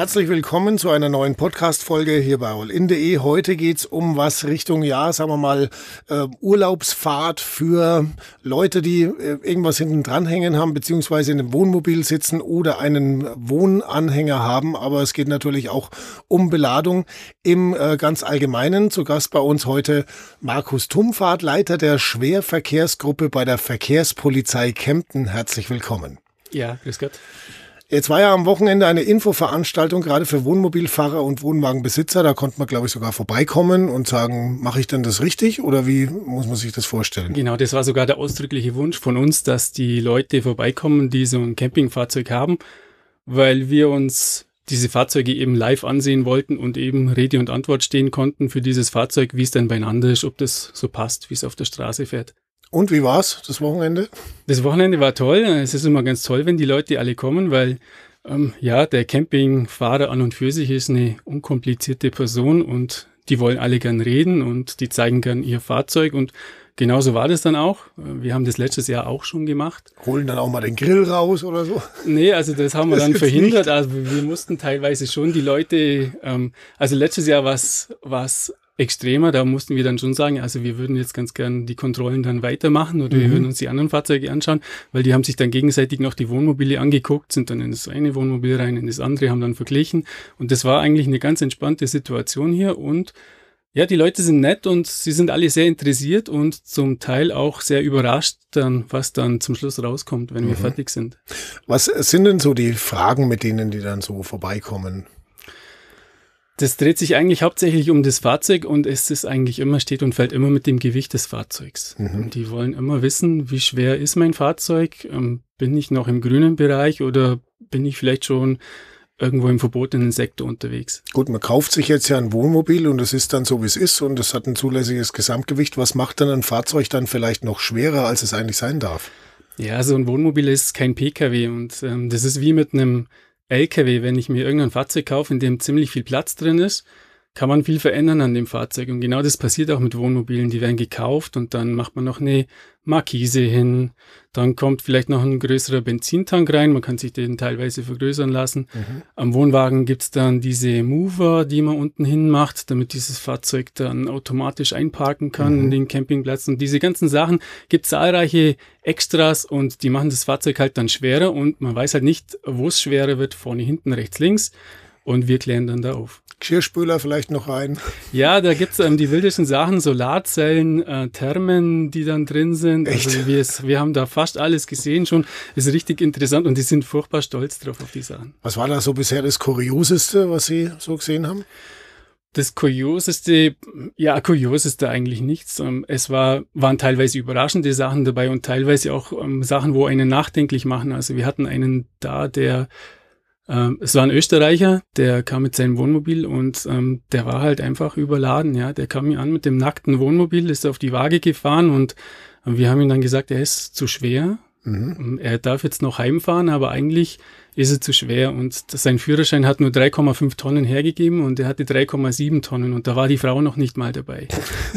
Herzlich willkommen zu einer neuen Podcast-Folge hier bei allin.de. Heute geht's um was Richtung, ja, sagen wir mal, äh, Urlaubsfahrt für Leute, die äh, irgendwas hinten dranhängen haben, beziehungsweise in einem Wohnmobil sitzen oder einen Wohnanhänger haben. Aber es geht natürlich auch um Beladung im äh, ganz Allgemeinen. Zu Gast bei uns heute Markus Tumfahrt, Leiter der Schwerverkehrsgruppe bei der Verkehrspolizei Kempten. Herzlich willkommen. Ja, grüß Gott. Jetzt war ja am Wochenende eine Infoveranstaltung gerade für Wohnmobilfahrer und Wohnwagenbesitzer. Da konnte man, glaube ich, sogar vorbeikommen und sagen, mache ich denn das richtig oder wie muss man sich das vorstellen? Genau, das war sogar der ausdrückliche Wunsch von uns, dass die Leute vorbeikommen, die so ein Campingfahrzeug haben, weil wir uns diese Fahrzeuge eben live ansehen wollten und eben Rede und Antwort stehen konnten für dieses Fahrzeug, wie es denn beieinander ist, ob das so passt, wie es auf der Straße fährt. Und wie war's das Wochenende? Das Wochenende war toll. Es ist immer ganz toll, wenn die Leute alle kommen, weil ähm, ja, der Campingfahrer an und für sich ist eine unkomplizierte Person und die wollen alle gern reden und die zeigen gern ihr Fahrzeug und genauso war das dann auch. Wir haben das letztes Jahr auch schon gemacht. Holen dann auch mal den Grill raus oder so? Nee, also das haben wir das dann verhindert. Nicht. Also wir mussten teilweise schon die Leute, ähm, also letztes Jahr war es extremer. Da mussten wir dann schon sagen, also wir würden jetzt ganz gern die Kontrollen dann weitermachen oder mhm. wir würden uns die anderen Fahrzeuge anschauen, weil die haben sich dann gegenseitig noch die Wohnmobile angeguckt, sind dann in das eine Wohnmobil rein, in das andere, haben dann verglichen. Und das war eigentlich eine ganz entspannte Situation hier und ja, die Leute sind nett und sie sind alle sehr interessiert und zum Teil auch sehr überrascht, dann, was dann zum Schluss rauskommt, wenn mhm. wir fertig sind. Was sind denn so die Fragen, mit denen die dann so vorbeikommen? Das dreht sich eigentlich hauptsächlich um das Fahrzeug und es ist eigentlich immer, steht und fällt immer mit dem Gewicht des Fahrzeugs. Mhm. Die wollen immer wissen, wie schwer ist mein Fahrzeug? Ähm, bin ich noch im grünen Bereich oder bin ich vielleicht schon irgendwo im verbotenen Sektor unterwegs? Gut, man kauft sich jetzt ja ein Wohnmobil und es ist dann so, wie es ist und es hat ein zulässiges Gesamtgewicht. Was macht dann ein Fahrzeug dann vielleicht noch schwerer, als es eigentlich sein darf? Ja, so ein Wohnmobil ist kein Pkw und ähm, das ist wie mit einem LKW, wenn ich mir irgendein Fahrzeug kaufe, in dem ziemlich viel Platz drin ist, kann man viel verändern an dem Fahrzeug. Und genau das passiert auch mit Wohnmobilen. Die werden gekauft und dann macht man noch eine Markise hin. Dann kommt vielleicht noch ein größerer Benzintank rein. Man kann sich den teilweise vergrößern lassen. Mhm. Am Wohnwagen gibt's dann diese Mover, die man unten hin macht, damit dieses Fahrzeug dann automatisch einparken kann mhm. in den Campingplatz. Und diese ganzen Sachen gibt zahlreiche Extras und die machen das Fahrzeug halt dann schwerer und man weiß halt nicht, wo es schwerer wird, vorne, hinten, rechts, links. Und wir klären dann da auf. Geschirrspüler vielleicht noch rein. Ja, da gibt's ähm, die wildesten Sachen, Solarzellen, äh, Thermen, die dann drin sind. Echt? Also wir, wir haben da fast alles gesehen schon. Ist richtig interessant und die sind furchtbar stolz drauf auf die Sachen. Was war da so bisher das Kurioseste, was Sie so gesehen haben? Das Kurioseste, ja, Kurioseste eigentlich nichts. Ähm, es war, waren teilweise überraschende Sachen dabei und teilweise auch ähm, Sachen, wo einen nachdenklich machen. Also wir hatten einen da, der ähm, es war ein Österreicher, der kam mit seinem Wohnmobil und ähm, der war halt einfach überladen. Ja, der kam mir an mit dem nackten Wohnmobil, ist auf die Waage gefahren und äh, wir haben ihm dann gesagt, er ist zu schwer. Mhm. Ähm, er darf jetzt noch heimfahren, aber eigentlich ist er zu schwer und sein Führerschein hat nur 3,5 Tonnen hergegeben und er hatte 3,7 Tonnen und da war die Frau noch nicht mal dabei.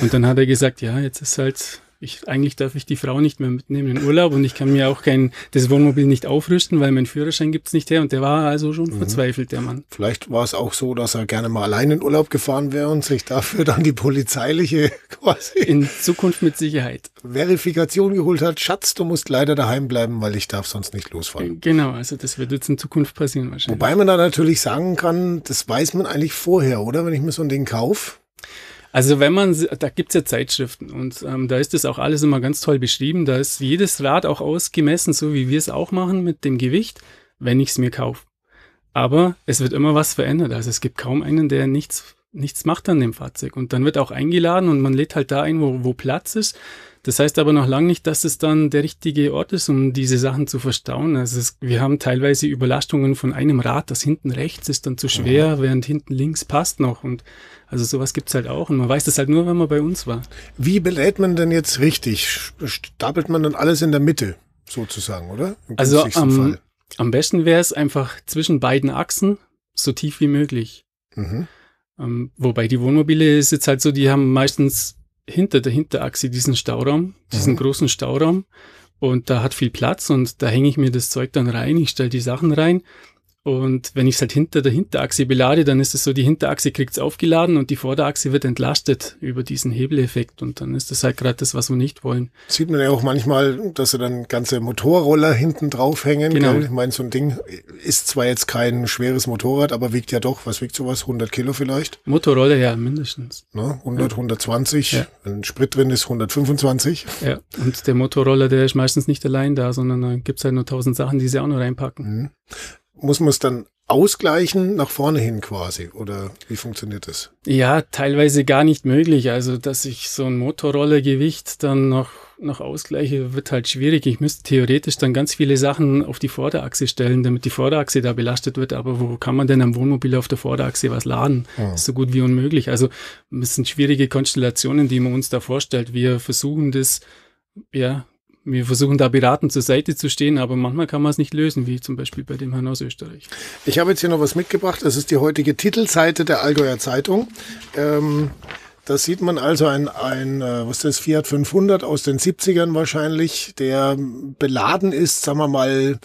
Und dann hat er gesagt, ja, jetzt ist halt ich, eigentlich darf ich die Frau nicht mehr mitnehmen in Urlaub und ich kann mir auch kein, das Wohnmobil nicht aufrüsten, weil mein Führerschein gibt's nicht her und der war also schon mhm. verzweifelt, der Mann. Vielleicht war es auch so, dass er gerne mal allein in Urlaub gefahren wäre und sich dafür dann die polizeiliche quasi. In Zukunft mit Sicherheit. Verifikation geholt hat, Schatz, du musst leider daheim bleiben, weil ich darf sonst nicht losfahren. Genau, also das wird jetzt in Zukunft passieren wahrscheinlich. Wobei man da natürlich sagen kann, das weiß man eigentlich vorher, oder? Wenn ich mir so ein Ding kaufe. Also wenn man, da gibt's ja Zeitschriften und ähm, da ist das auch alles immer ganz toll beschrieben. Da ist jedes Rad auch ausgemessen, so wie wir es auch machen mit dem Gewicht, wenn ich es mir kaufe. Aber es wird immer was verändert. Also es gibt kaum einen, der nichts, nichts macht an dem Fahrzeug. Und dann wird auch eingeladen und man lädt halt da ein, wo, wo Platz ist. Das heißt aber noch lange nicht, dass es dann der richtige Ort ist, um diese Sachen zu verstauen. Also es, wir haben teilweise Überlastungen von einem Rad, das hinten rechts ist dann zu schwer, mhm. während hinten links passt noch. Und also sowas gibt's halt auch. Und man weiß das halt nur, wenn man bei uns war. Wie belädt man denn jetzt richtig? Stapelt man dann alles in der Mitte, sozusagen, oder? also am, am besten wäre es einfach zwischen beiden Achsen so tief wie möglich. Mhm. Ähm, wobei die Wohnmobile ist jetzt halt so, die haben meistens hinter der Hinterachse diesen Stauraum, diesen mhm. großen Stauraum. Und da hat viel Platz und da hänge ich mir das Zeug dann rein, ich stelle die Sachen rein. Und wenn ich es halt hinter der Hinterachse belade, dann ist es so, die Hinterachse kriegt es aufgeladen und die Vorderachse wird entlastet über diesen Hebeleffekt. Und dann ist das halt gerade das, was wir nicht wollen. Sieht man ja auch manchmal, dass sie dann ganze Motorroller hinten draufhängen. Genau. Gell? Ich meine, so ein Ding ist zwar jetzt kein schweres Motorrad, aber wiegt ja doch, was wiegt sowas? 100 Kilo vielleicht? Motorroller ja mindestens. Ne? 100, Ja. 120. Ja. Wenn Sprit drin ist, 125. Ja. Und der Motorroller, der ist meistens nicht allein da, sondern da gibt's halt nur tausend Sachen, die sie auch noch reinpacken. Mhm. Muss man es dann ausgleichen nach vorne hin quasi? Oder wie funktioniert das? Ja, teilweise gar nicht möglich. Also, dass ich so ein Motorrollergewicht dann noch, noch ausgleiche, wird halt schwierig. Ich müsste theoretisch dann ganz viele Sachen auf die Vorderachse stellen, damit die Vorderachse da belastet wird. Aber wo kann man denn am Wohnmobil auf der Vorderachse was laden? Hm. Ist so gut wie unmöglich. Also, es sind schwierige Konstellationen, die man uns da vorstellt. Wir versuchen das, ja, wir versuchen da beratend zur Seite zu stehen, aber manchmal kann man es nicht lösen, wie zum Beispiel bei dem Herrn aus Österreich. Ich habe jetzt hier noch was mitgebracht. Das ist die heutige Titelseite der Allgäuer Zeitung. Ähm, da sieht man also ein, ein äh, was ist das, Fiat 500 aus den 70ern wahrscheinlich, der beladen ist, sagen wir mal,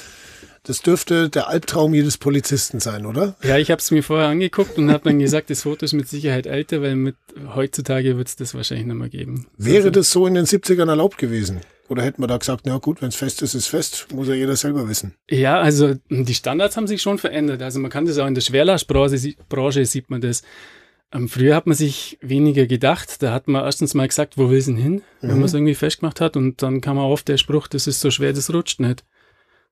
das dürfte der Albtraum jedes Polizisten sein, oder? Ja, ich habe es mir vorher angeguckt und habe dann gesagt, das Foto ist mit Sicherheit älter, weil mit heutzutage wird es das wahrscheinlich nicht mehr geben. Wäre Also, das so in den 70ern erlaubt gewesen? Oder hätten wir da gesagt, na gut, wenn es fest ist, ist fest, muss ja jeder selber wissen. Ja, also die Standards haben sich schon verändert. Also man kann das auch in der Schwerlastbranche Branche sieht man das. Ähm, früher hat man sich weniger gedacht. Da hat man erstens mal gesagt, wo will es denn hin, wenn Mhm. man es irgendwie festgemacht hat. Und dann kam auch oft der Spruch, das ist so schwer, das rutscht nicht.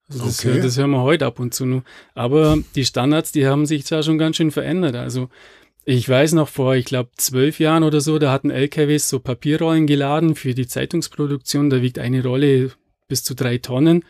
Also das, Okay. das hören wir heute ab und zu nur. Aber die Standards, die haben sich zwar schon ganz schön verändert. Also ich weiß noch vor, ich glaube, zwölf Jahren oder so, da hatten LKWs so Papierrollen geladen für die Zeitungsproduktion. Da wiegt eine Rolle bis zu drei Tonnen.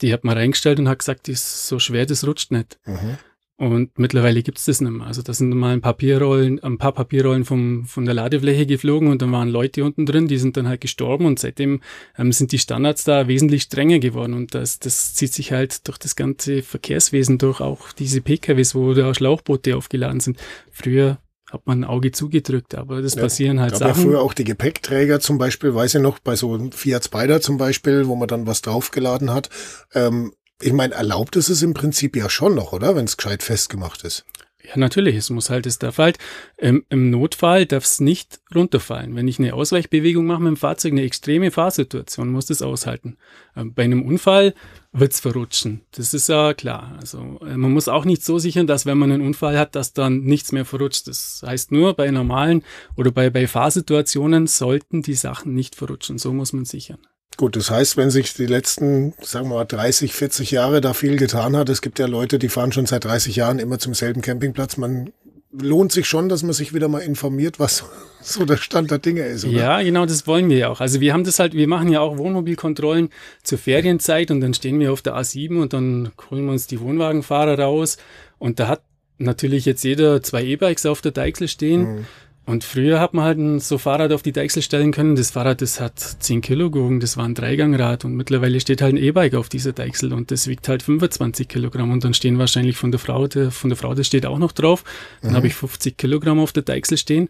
Die hat man reingestellt und hat gesagt, die ist so schwer, das rutscht nicht. Mhm. Und mittlerweile gibt's das nicht mehr. Also da sind mal ein Papierrollen, ein paar Papierrollen vom, von der Ladefläche geflogen und dann waren Leute unten drin, die sind dann halt gestorben und seitdem ähm, sind die Standards da wesentlich strenger geworden und das, das zieht sich halt durch das ganze Verkehrswesen durch, auch diese PKWs, wo da Schlauchboote aufgeladen sind. Früher hat man ein Auge zugedrückt, aber das Ja, passieren halt gab ja Sachen. früher auch die Gepäckträger zum Beispiel, weiß ich noch, bei so einem Fiat Spider zum Beispiel, wo man dann was draufgeladen hat. Ähm, ich meine, erlaubt ist es im Prinzip ja schon noch, oder? Wenn es gescheit festgemacht ist. Ja, natürlich, es muss halt, es darf halt, ähm, im Notfall darf es nicht runterfallen. Wenn ich eine Ausweichbewegung mache mit dem Fahrzeug, eine extreme Fahrsituation, muss das aushalten. Ähm, bei einem Unfall wird's verrutschen. Das ist ja klar. Also äh, man muss auch nicht so sichern, dass wenn man einen Unfall hat, dass dann nichts mehr verrutscht. Das heißt nur, bei normalen oder bei, bei Fahrsituationen sollten die Sachen nicht verrutschen. So muss man sichern. Gut, das heißt, wenn sich die letzten, sagen wir mal, 30, 40 Jahre da viel getan hat, es gibt ja Leute, die fahren schon seit 30 Jahren immer zum selben Campingplatz, man lohnt sich schon, dass man sich wieder mal informiert, was so der Stand der Dinge ist, oder? Ja, genau, das wollen wir ja auch. Also wir haben das halt, wir machen ja auch Wohnmobilkontrollen zur Ferienzeit und dann stehen wir auf der A7 und dann holen wir uns die Wohnwagenfahrer raus und da hat natürlich jetzt jeder zwei E-Bikes auf der Deichsel stehen. Mhm. Und früher hat man halt ein so Fahrrad auf die Deichsel stellen können. Das Fahrrad, das hat 10 Kilo gewogen, das war ein Dreigangrad und mittlerweile steht halt ein E-Bike auf dieser Deichsel und das wiegt halt 25 Kilogramm und dann stehen wahrscheinlich von der Frau, der, von der Frau, das steht auch noch drauf. Dann Mhm. habe ich 50 Kilogramm auf der Deichsel stehen.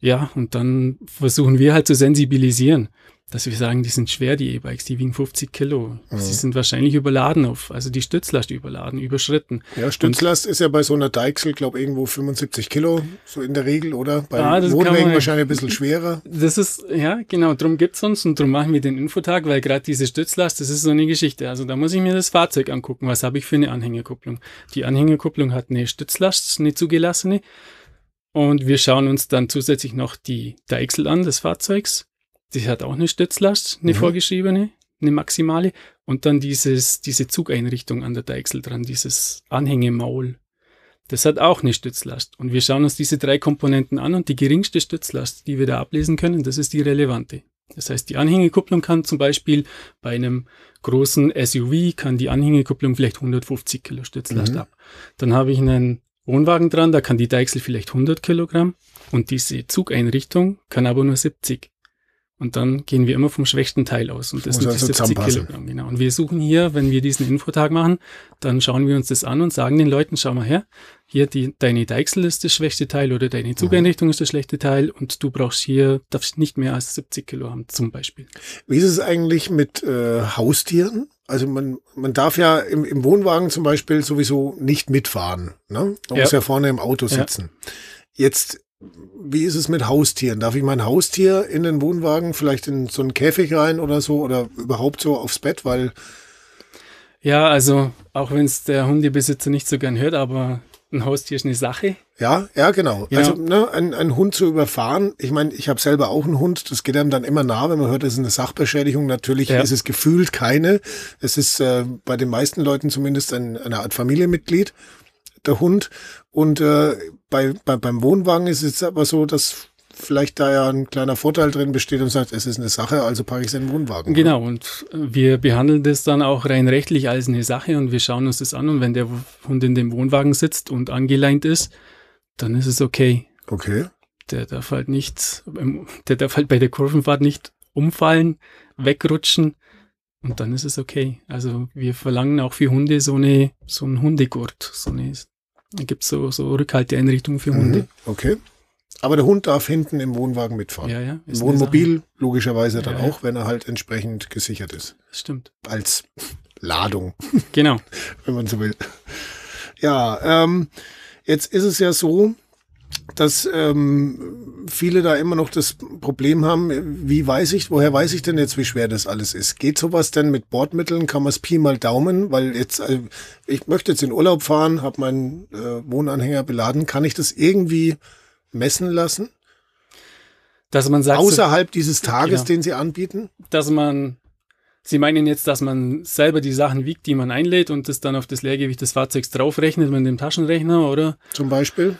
Ja, und dann versuchen wir halt zu sensibilisieren, dass wir sagen, die sind schwer, die E-Bikes, die wiegen 50 Kilo. Mhm. Sie sind wahrscheinlich überladen auf, also die Stützlast überladen, überschritten. Ja, Stützlast ist ja bei so einer Deichsel, glaube irgendwo 75 Kilo, so in der Regel, oder? Bei Ah, Wohnwägen man- wahrscheinlich ein bisschen schwerer. Das ist, ja, genau, drum gibt's uns und drum machen wir den Infotag, weil gerade diese Stützlast, das ist so eine Geschichte. Also da muss ich mir das Fahrzeug angucken, was habe ich für eine Anhängerkupplung. Die Anhängerkupplung hat eine Stützlast, eine zugelassene. Und wir schauen uns dann zusätzlich noch die Deichsel an des Fahrzeugs. Die hat auch eine Stützlast, eine Mhm. vorgeschriebene, eine maximale. Und dann dieses, diese Zugeinrichtung an der Deichsel dran, dieses Anhängemaul. Das hat auch eine Stützlast. Und wir schauen uns diese drei Komponenten an und die geringste Stützlast, die wir da ablesen können, das ist die relevante. Das heißt, die Anhängekupplung kann zum Beispiel bei einem großen SUV kann die Anhängekupplung vielleicht 150 Kilo Stützlast Mhm. ab. Dann habe ich einen Wohnwagen dran, da kann die Deichsel vielleicht 100 Kilogramm und diese Zugeinrichtung kann aber nur 70. Und dann gehen wir immer vom schwächsten Teil aus. Und das sind also die 70 zusammenpassen. Kilogramm, genau. Und wir suchen hier, wenn wir diesen Infotag machen, dann schauen wir uns das an und sagen den Leuten, schau mal her, hier die, deine Deichsel ist das schwächste Teil oder deine Mhm. Zugeinrichtung ist das schlechte Teil und du brauchst hier, darfst nicht mehr als 70 Kilo haben, zum Beispiel. Wie ist es eigentlich mit äh, Haustieren? Also man, man darf ja im, im Wohnwagen zum Beispiel sowieso nicht mitfahren. Ne? Man ja. muss ja vorne im Auto sitzen. Ja. Jetzt, wie ist es mit Haustieren? Darf ich mein Haustier in den Wohnwagen vielleicht in so einen Käfig rein oder so oder überhaupt so aufs Bett? Weil ja, also auch wenn es der Hundebesitzer nicht so gern hört, aber ein Haustier ist eine Sache. Ja, ja, genau. Ja. Also ne, ein, ein Hund zu überfahren, ich meine, ich habe selber auch einen Hund, das geht einem dann immer nah, wenn man hört, das ist eine Sachbeschädigung. Natürlich ja. ist es gefühlt keine. Es ist äh, bei den meisten Leuten zumindest ein, eine Art Familienmitglied, der Hund. Und äh, bei, bei, beim Wohnwagen ist es aber so, dass vielleicht da ja ein kleiner Vorteil drin besteht und sagt, es ist eine Sache, also packe ich es in den Wohnwagen. Genau, und wir behandeln das dann auch rein rechtlich als eine Sache und wir schauen uns das an und wenn der Hund in dem Wohnwagen sitzt und angeleint ist, dann ist es okay. Okay. Der darf halt nicht, der darf halt bei der Kurvenfahrt nicht umfallen, wegrutschen und dann ist es okay. Also wir verlangen auch für Hunde so eine, so einen Hundegurt, so eine, da gibt es so, so Rückhalteeinrichtungen für Hunde. Mhm, okay. Aber der Hund darf hinten im Wohnwagen mitfahren. Ja, ja. Im Wohnmobil logischerweise dann ja, auch, wenn er halt entsprechend gesichert ist. Das stimmt. Als Ladung. Genau. wenn man so will. Ja, ähm, jetzt ist es ja so, dass ähm, viele da immer noch das Problem haben, wie weiß ich, woher weiß ich denn jetzt, wie schwer das alles ist? Geht sowas denn mit Bordmitteln? Kann man es Pi mal Daumen? Weil jetzt, äh, ich möchte jetzt in Urlaub fahren, habe meinen äh, Wohnanhänger beladen, kann ich das irgendwie messen lassen? Dass man sagt, außerhalb dieses Tages, ja, den Sie anbieten? Dass man, Sie meinen jetzt, dass man selber die Sachen wiegt, die man einlädt und das dann auf das Leergewicht des Fahrzeugs draufrechnet mit dem Taschenrechner, oder? Zum Beispiel?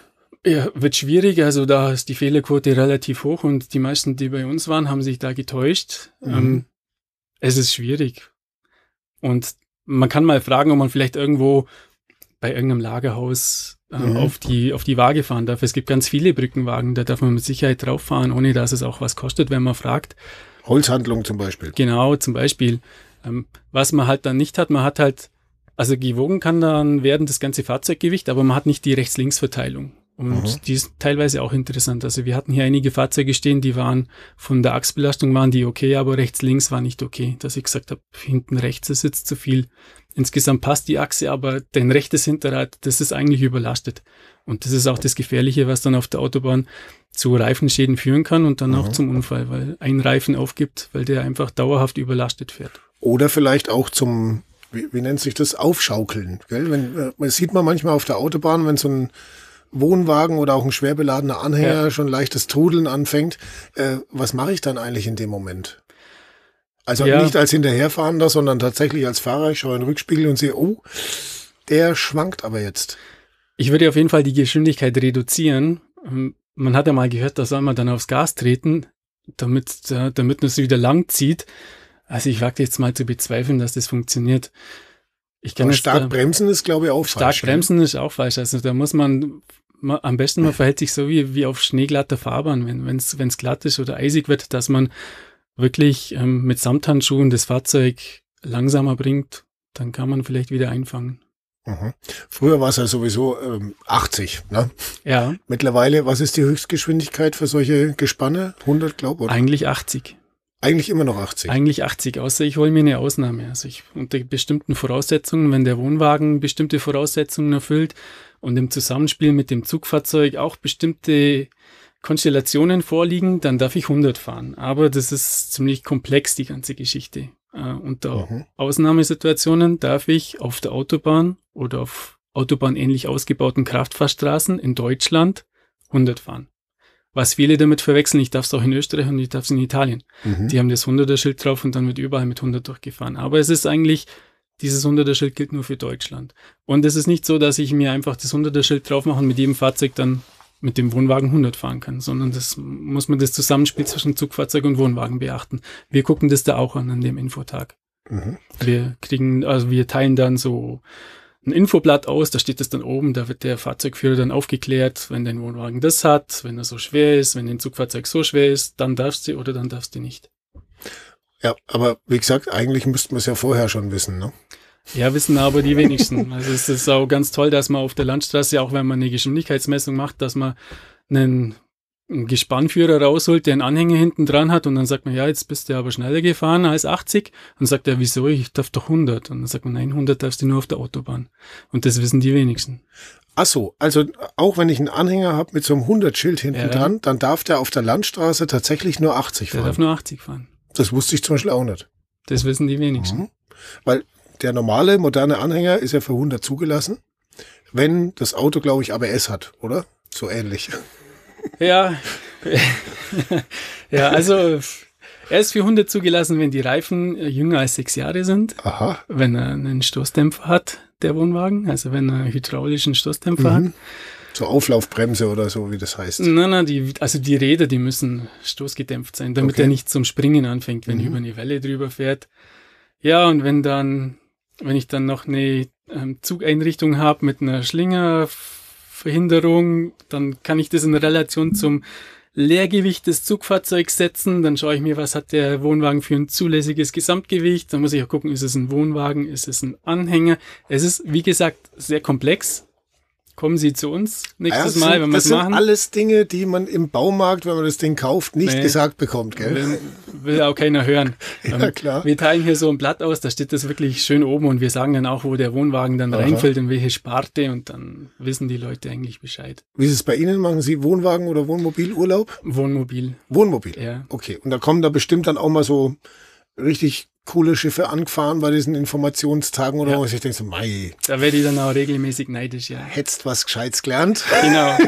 Ja, wird schwierig. Also da ist die Fehlerquote relativ hoch und die meisten, die bei uns waren, haben sich da getäuscht. Mhm. Ähm, es ist schwierig. Und man kann mal fragen, ob man vielleicht irgendwo bei irgendeinem Lagerhaus äh, mhm. auf, die, auf die Waage fahren darf. Es gibt ganz viele Brückenwagen, da darf man mit Sicherheit drauf fahren, ohne dass es auch was kostet, wenn man fragt. Holzhandlung zum Beispiel. Genau, zum Beispiel. Ähm, was man halt dann nicht hat, man hat halt, also gewogen kann dann werden das ganze Fahrzeuggewicht, aber man hat nicht die Rechts-Links-Verteilung. Und mhm. die ist teilweise auch interessant. Also wir hatten hier einige Fahrzeuge stehen, die waren von der Achsbelastung waren die okay, aber rechts links war nicht okay. Dass ich gesagt habe, hinten rechts ist jetzt zu viel. Insgesamt passt die Achse, aber dein rechtes Hinterrad, das ist eigentlich überlastet. Und das ist auch das Gefährliche, was dann auf der Autobahn zu Reifenschäden führen kann und dann mhm. auch zum Unfall, weil ein Reifen aufgibt, weil der einfach dauerhaft überlastet fährt. Oder vielleicht auch zum, wie, wie nennt sich das, Aufschaukeln. Gell? Wenn, äh, das sieht man manchmal auf der Autobahn, wenn so ein Wohnwagen oder auch ein schwer beladener Anhänger ja. schon leichtes Trudeln anfängt. Äh, was mache ich dann eigentlich in dem Moment? Also ja. nicht als Hinterherfahrender, sondern tatsächlich als Fahrer. Ich schaue in den Rückspiegel und sehe, oh, der schwankt aber jetzt. Ich würde auf jeden Fall die Geschwindigkeit reduzieren. Ähm, man hat ja mal gehört, da soll man dann aufs Gas treten, damit, damit man es wieder lang zieht. Also ich wage jetzt mal zu bezweifeln, dass das funktioniert. Ich kann stark da, bremsen ist, glaube ich, auch stark falsch. Stark bremsen ist auch falsch. Also da muss man, man am besten man verhält sich so wie, wie auf schneeglatter Fahrbahn, wenn es glatt ist oder eisig wird, dass man wirklich ähm, mit Samthandschuhen das Fahrzeug langsamer bringt, dann kann man vielleicht wieder einfangen. Mhm. Früher war es ja sowieso ähm, 80, ne? Ja. Mittlerweile, was ist die Höchstgeschwindigkeit für solche Gespanne? 100, glaube ich? Eigentlich 80. Eigentlich immer noch 80. Eigentlich 80, außer ich hole mir eine Ausnahme. Also ich unter bestimmten Voraussetzungen, wenn der Wohnwagen bestimmte Voraussetzungen erfüllt und im Zusammenspiel mit dem Zugfahrzeug auch bestimmte Konstellationen vorliegen, dann darf ich 100 fahren. Aber das ist ziemlich komplex, die ganze Geschichte. Äh, unter mhm. Ausnahmesituationen darf ich auf der Autobahn oder auf autobahnähnlich ausgebauten Kraftfahrstraßen in Deutschland 100 fahren. Was viele damit verwechseln, ich darf es auch in Österreich und ich darf es in Italien. Mhm. Die haben das 100er-Schild drauf und dann wird überall mit 100 durchgefahren. Aber es ist eigentlich, dieses 100er-Schild gilt nur für Deutschland. Und es ist nicht so, dass ich mir einfach das 100er-Schild drauf mache und mit jedem Fahrzeug dann mit dem Wohnwagen 100 fahren kann, sondern das muss man das Zusammenspiel zwischen Zugfahrzeug und Wohnwagen beachten. Wir gucken das da auch an, an dem Infotag. Mhm. Wir kriegen, also wir teilen dann so ein Infoblatt aus, da steht das dann oben, da wird der Fahrzeugführer dann aufgeklärt, wenn dein Wohnwagen das hat, wenn er so schwer ist, wenn dein Zugfahrzeug so schwer ist, dann darfst du oder dann darfst du nicht. Ja, aber wie gesagt, eigentlich müssten wir es ja vorher schon wissen, ne? Ja, wissen aber die wenigsten. Also es ist auch ganz toll, dass man auf der Landstraße, auch wenn man eine Geschwindigkeitsmessung macht, dass man einen einen Gespannführer rausholt, der einen Anhänger hinten dran hat und dann sagt man, ja, jetzt bist du aber schneller gefahren als 80. Und dann sagt er, wieso, ich darf doch 100. Und dann sagt man, nein, 100 darfst du nur auf der Autobahn. Und das wissen die wenigsten. Ach so, also auch wenn ich einen Anhänger habe mit so einem 100-Schild hinten ja. dran, dann darf der auf der Landstraße tatsächlich nur 80 fahren. Der darf nur 80 fahren. Das wusste ich zum Beispiel auch nicht. Das wissen die wenigsten. Mhm. Weil der normale, moderne Anhänger ist ja für 100 zugelassen, wenn das Auto, glaube ich, ABS hat, oder? So ähnlich. Ja, ja, also er ist für Hunde zugelassen, wenn die Reifen jünger als sechs Jahre sind. Aha. Wenn er einen Stoßdämpfer hat, der Wohnwagen, also wenn er einen hydraulischen Stoßdämpfer mhm. hat. So Auflaufbremse oder so, wie das heißt. Nein, nein, die, also die Räder, die müssen stoßgedämpft sein, damit okay. er nicht zum Springen anfängt, wenn mhm. über eine Welle drüber fährt. Ja, und wenn dann, wenn ich dann noch eine ähm, Zugeinrichtung habe mit einer Schlinger, Verhinderung, dann kann ich das in Relation zum Leergewicht des Zugfahrzeugs setzen. Dann schaue ich mir, was hat der Wohnwagen für ein zulässiges Gesamtgewicht. Dann muss ich auch gucken, ist es ein Wohnwagen, ist es ein Anhänger. Es ist, wie gesagt, sehr komplex kommen Sie zu uns nächstes ja, Mal, wenn wir es machen. Das sind alles Dinge, die man im Baumarkt, wenn man das Ding kauft, nicht nee, gesagt bekommt, gell? Will, will auch keiner hören. ja, ähm, klar. Wir teilen hier so ein Blatt aus, da steht das wirklich schön oben und wir sagen dann auch, wo der Wohnwagen dann Aha. reinfällt, in welche Sparte und dann wissen die Leute eigentlich Bescheid. Wie ist es bei Ihnen? Machen Sie Wohnwagen oder Wohnmobilurlaub? Wohnmobil. Wohnmobil? Ja. Okay. Und da kommen da bestimmt dann auch mal so richtig coole Schiffe angefahren bei diesen Informationstagen oder ja. was. Ich denke so, mei. Da werde ich dann auch regelmäßig neidisch, ja. Hättest was Gescheites gelernt. Genau.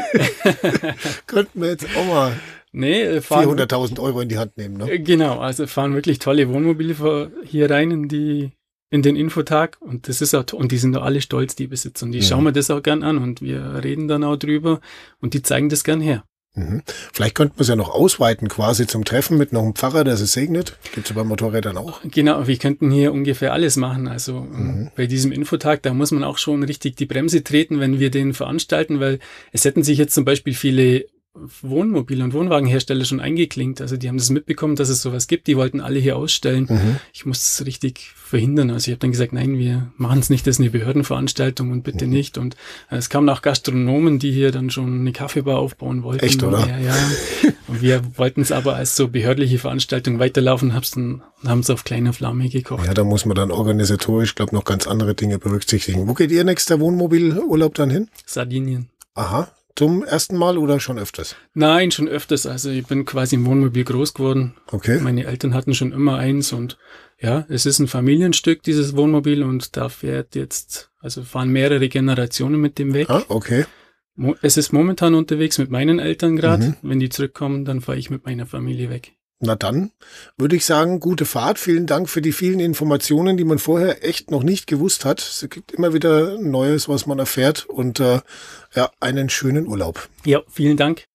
Könnten wir jetzt auch mal nee, 400.000 Euro in die Hand nehmen, ne? Äh, genau, also fahren wirklich tolle Wohnmobile hier rein in die in den Infotag und das ist auch, und die sind da alle stolz, die Besitzer und die ja. schauen mir das auch gern an und wir reden dann auch drüber und die zeigen das gern her. Mhm. Vielleicht könnte man es ja noch ausweiten, quasi zum Treffen mit noch einem Pfarrer, der es segnet. Gibt es ja bei Motorrädern auch. Genau, wir könnten hier ungefähr alles machen. Also ähm, mhm. bei diesem Infotag, da muss man auch schon richtig die Bremse treten, wenn wir den veranstalten, weil es hätten sich jetzt zum Beispiel viele Wohnmobil- und Wohnwagenhersteller schon eingeklinkt. Also die haben das mitbekommen, dass es sowas gibt. Die wollten alle hier ausstellen. Mhm. Ich muss es richtig verhindern. Also ich habe dann gesagt, nein, wir machen es nicht, das ist eine Behördenveranstaltung und bitte mhm. nicht. Und äh, es kamen auch Gastronomen, die hier dann schon eine Kaffeebar aufbauen wollten. Echt, oder? Ja, ja. und wir wollten es aber als so behördliche Veranstaltung weiterlaufen und haben es auf kleiner Flamme gekocht. Ja, da muss man dann organisatorisch, glaube noch ganz andere Dinge berücksichtigen. Wo geht ihr nächster Wohnmobilurlaub dann hin? Sardinien. Aha, zum ersten Mal oder schon öfters? Nein, schon öfters. Also ich bin quasi im Wohnmobil groß geworden. Okay. Meine Eltern hatten schon immer eins und ja, es ist ein Familienstück, dieses Wohnmobil und da fährt jetzt, also fahren mehrere Generationen mit dem weg. Ah, okay. Es ist momentan unterwegs mit meinen Eltern gerade. Mhm. Wenn die zurückkommen, dann fahre ich mit meiner Familie weg. Na dann würde ich sagen, gute Fahrt. Vielen Dank für die vielen Informationen, die man vorher echt noch nicht gewusst hat. Es gibt immer wieder Neues, was man erfährt. Und äh, ja, einen schönen Urlaub. Ja, vielen Dank.